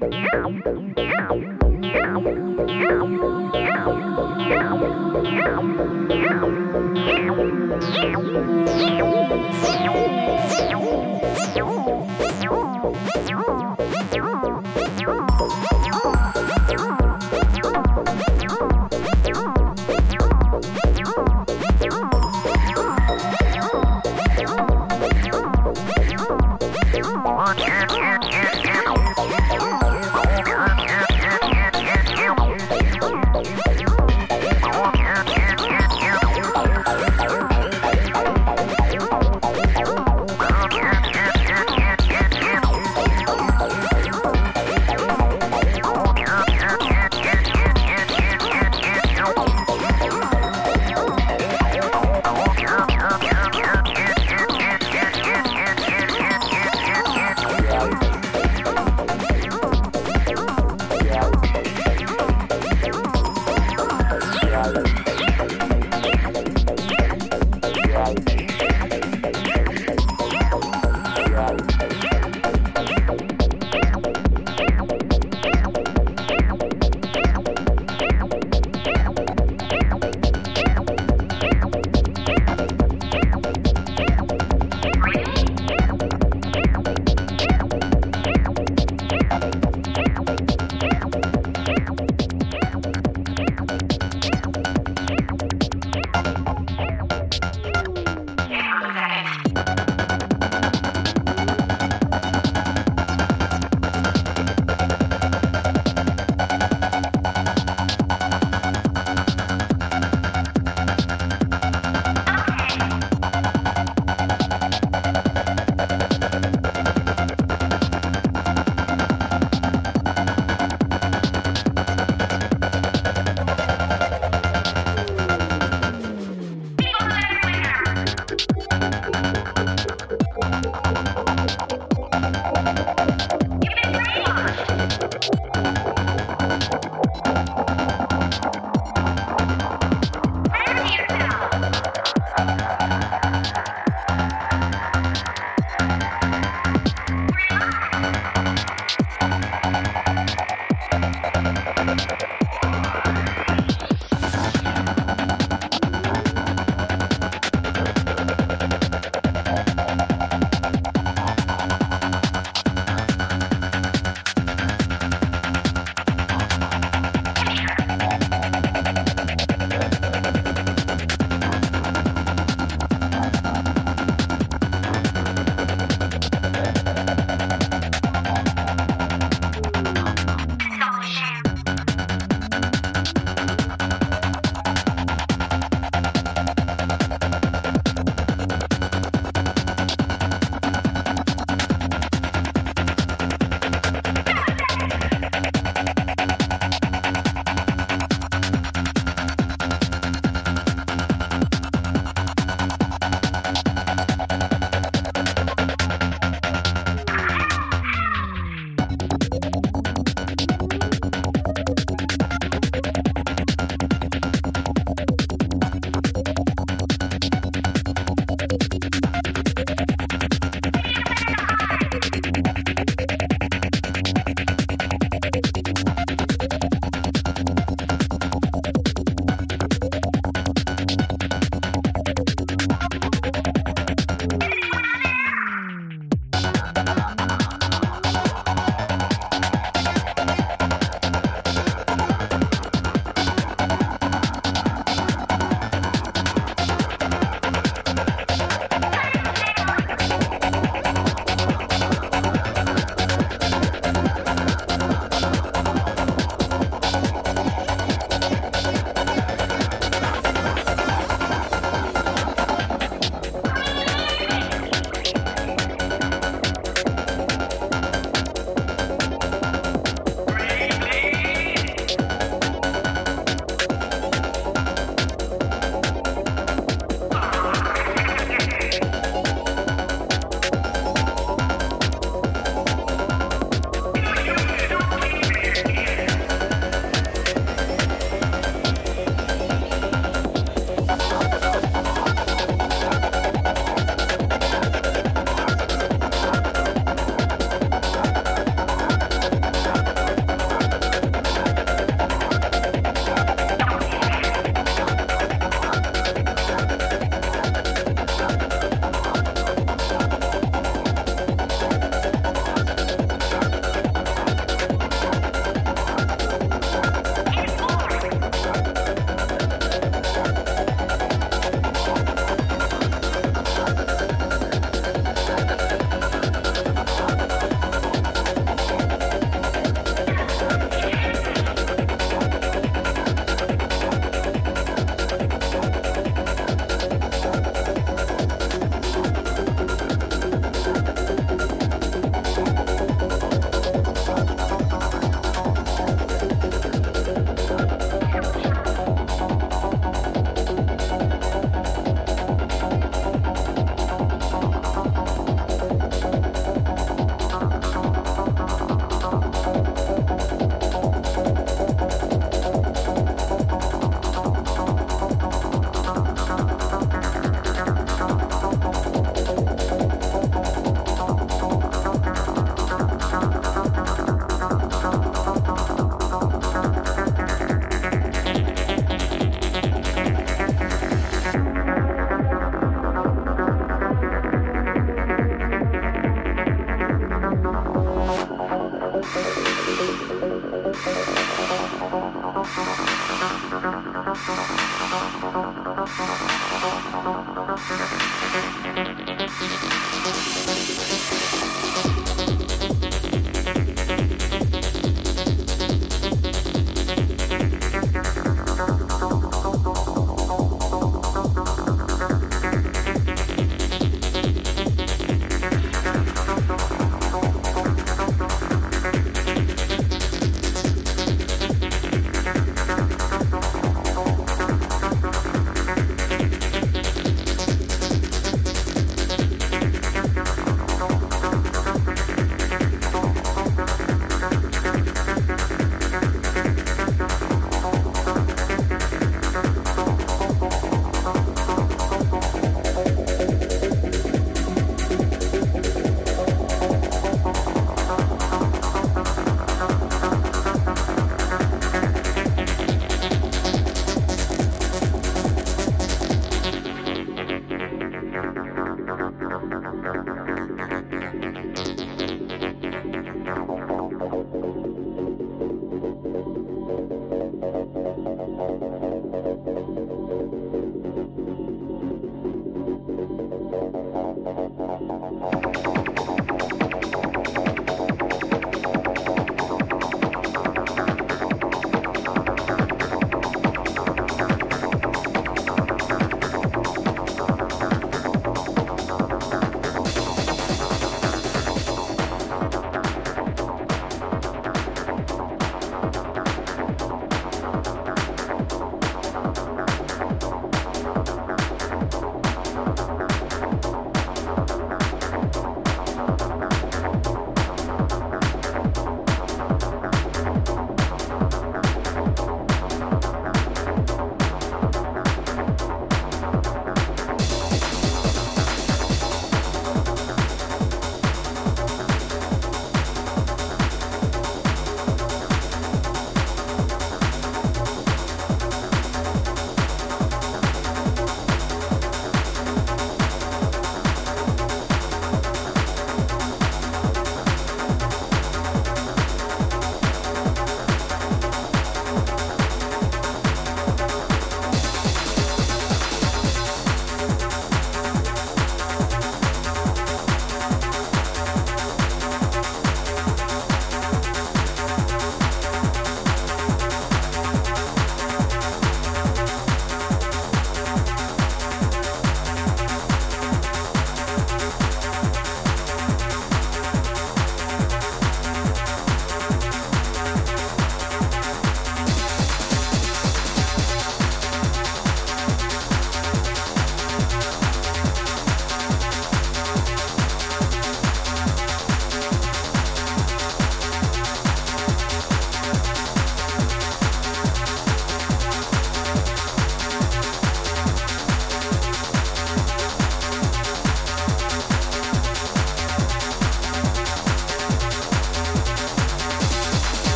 Bye.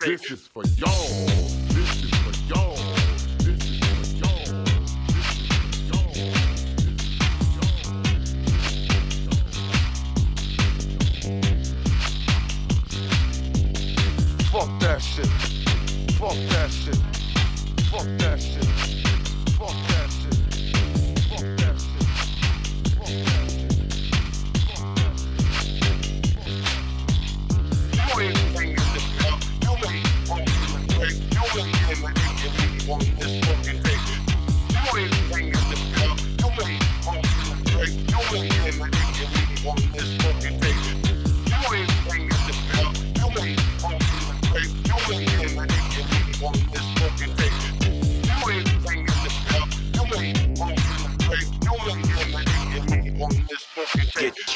This is for y'all. This is for y'all. This is for y'all. This is y'all. Fuck that shit. Fuck that shit. Fuck that shit.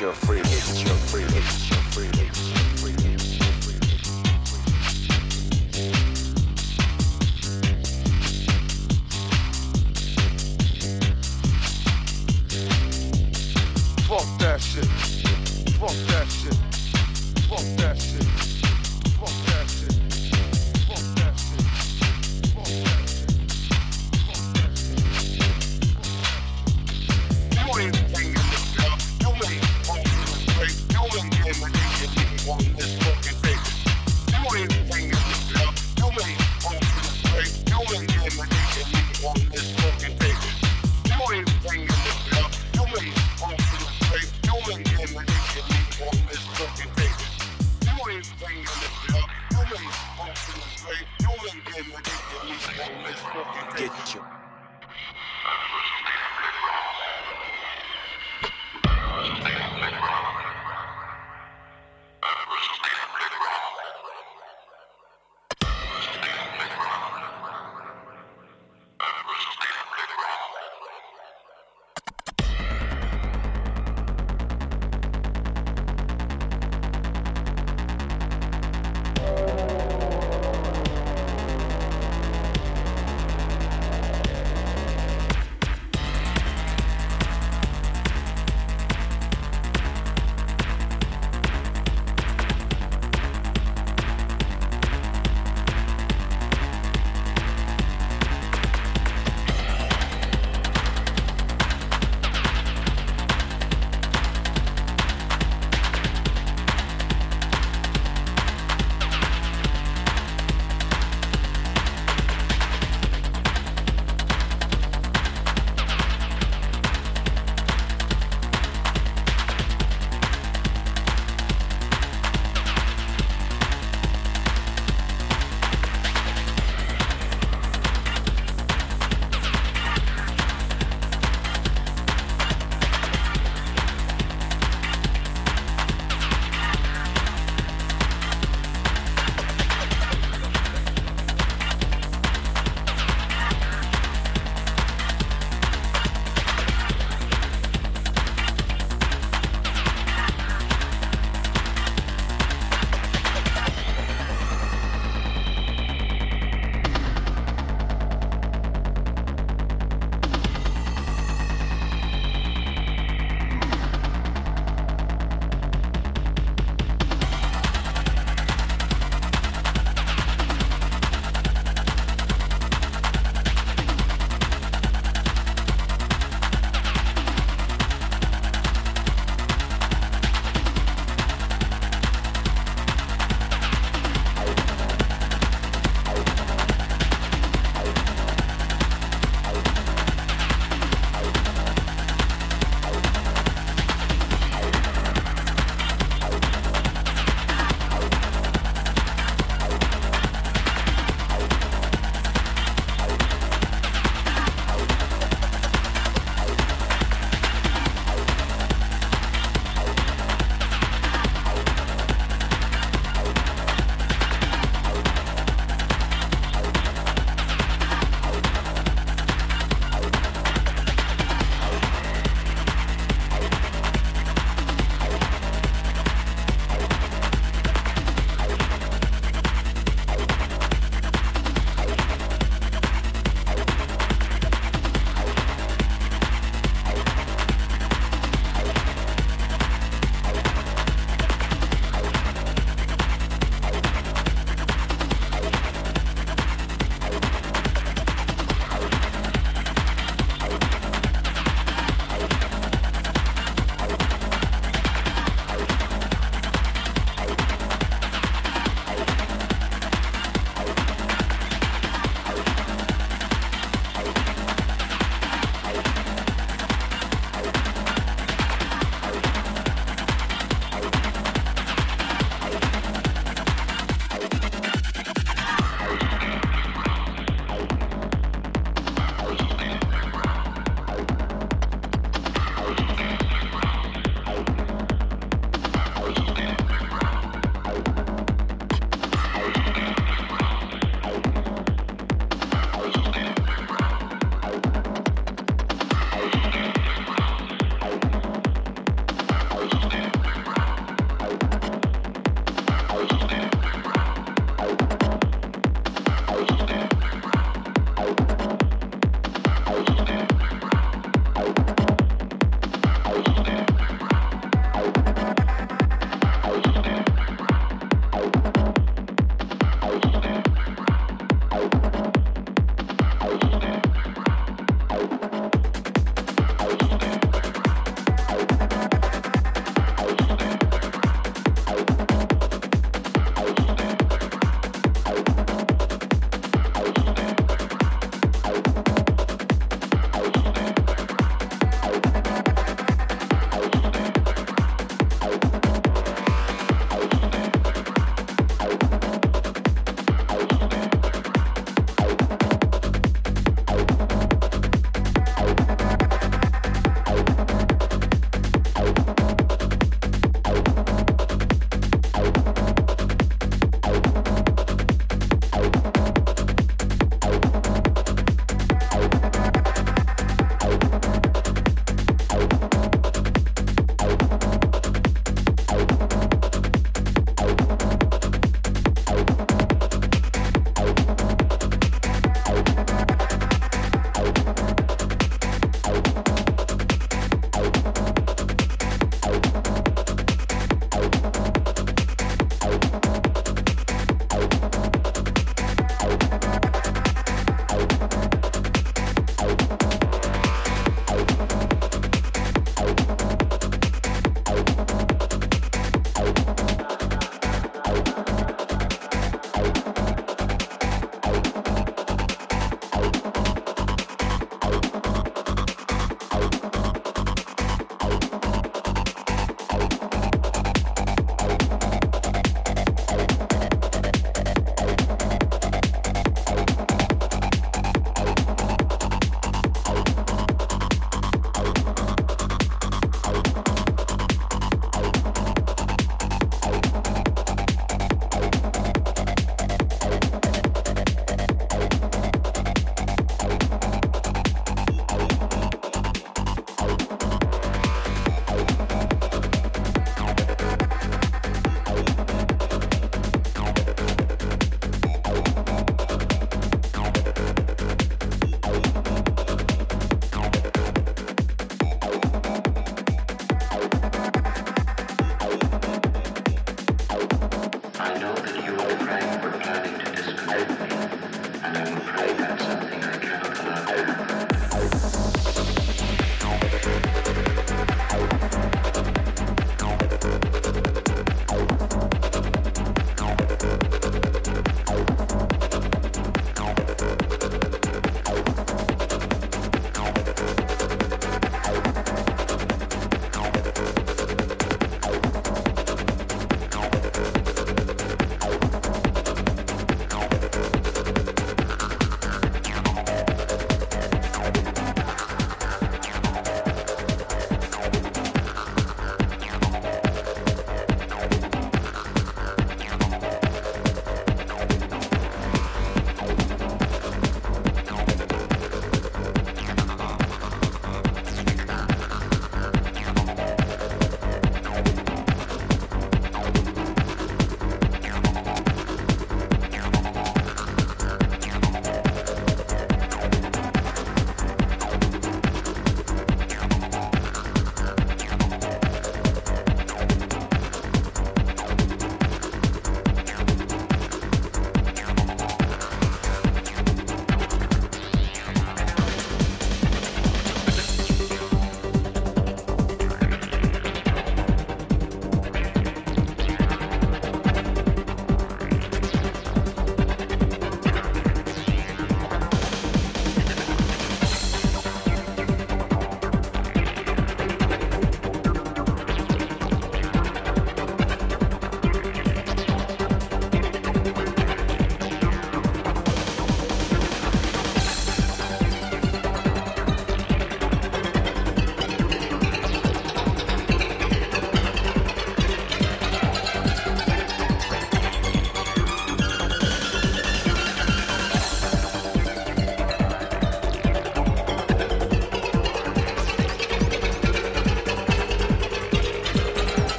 you're free.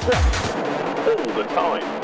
all the time.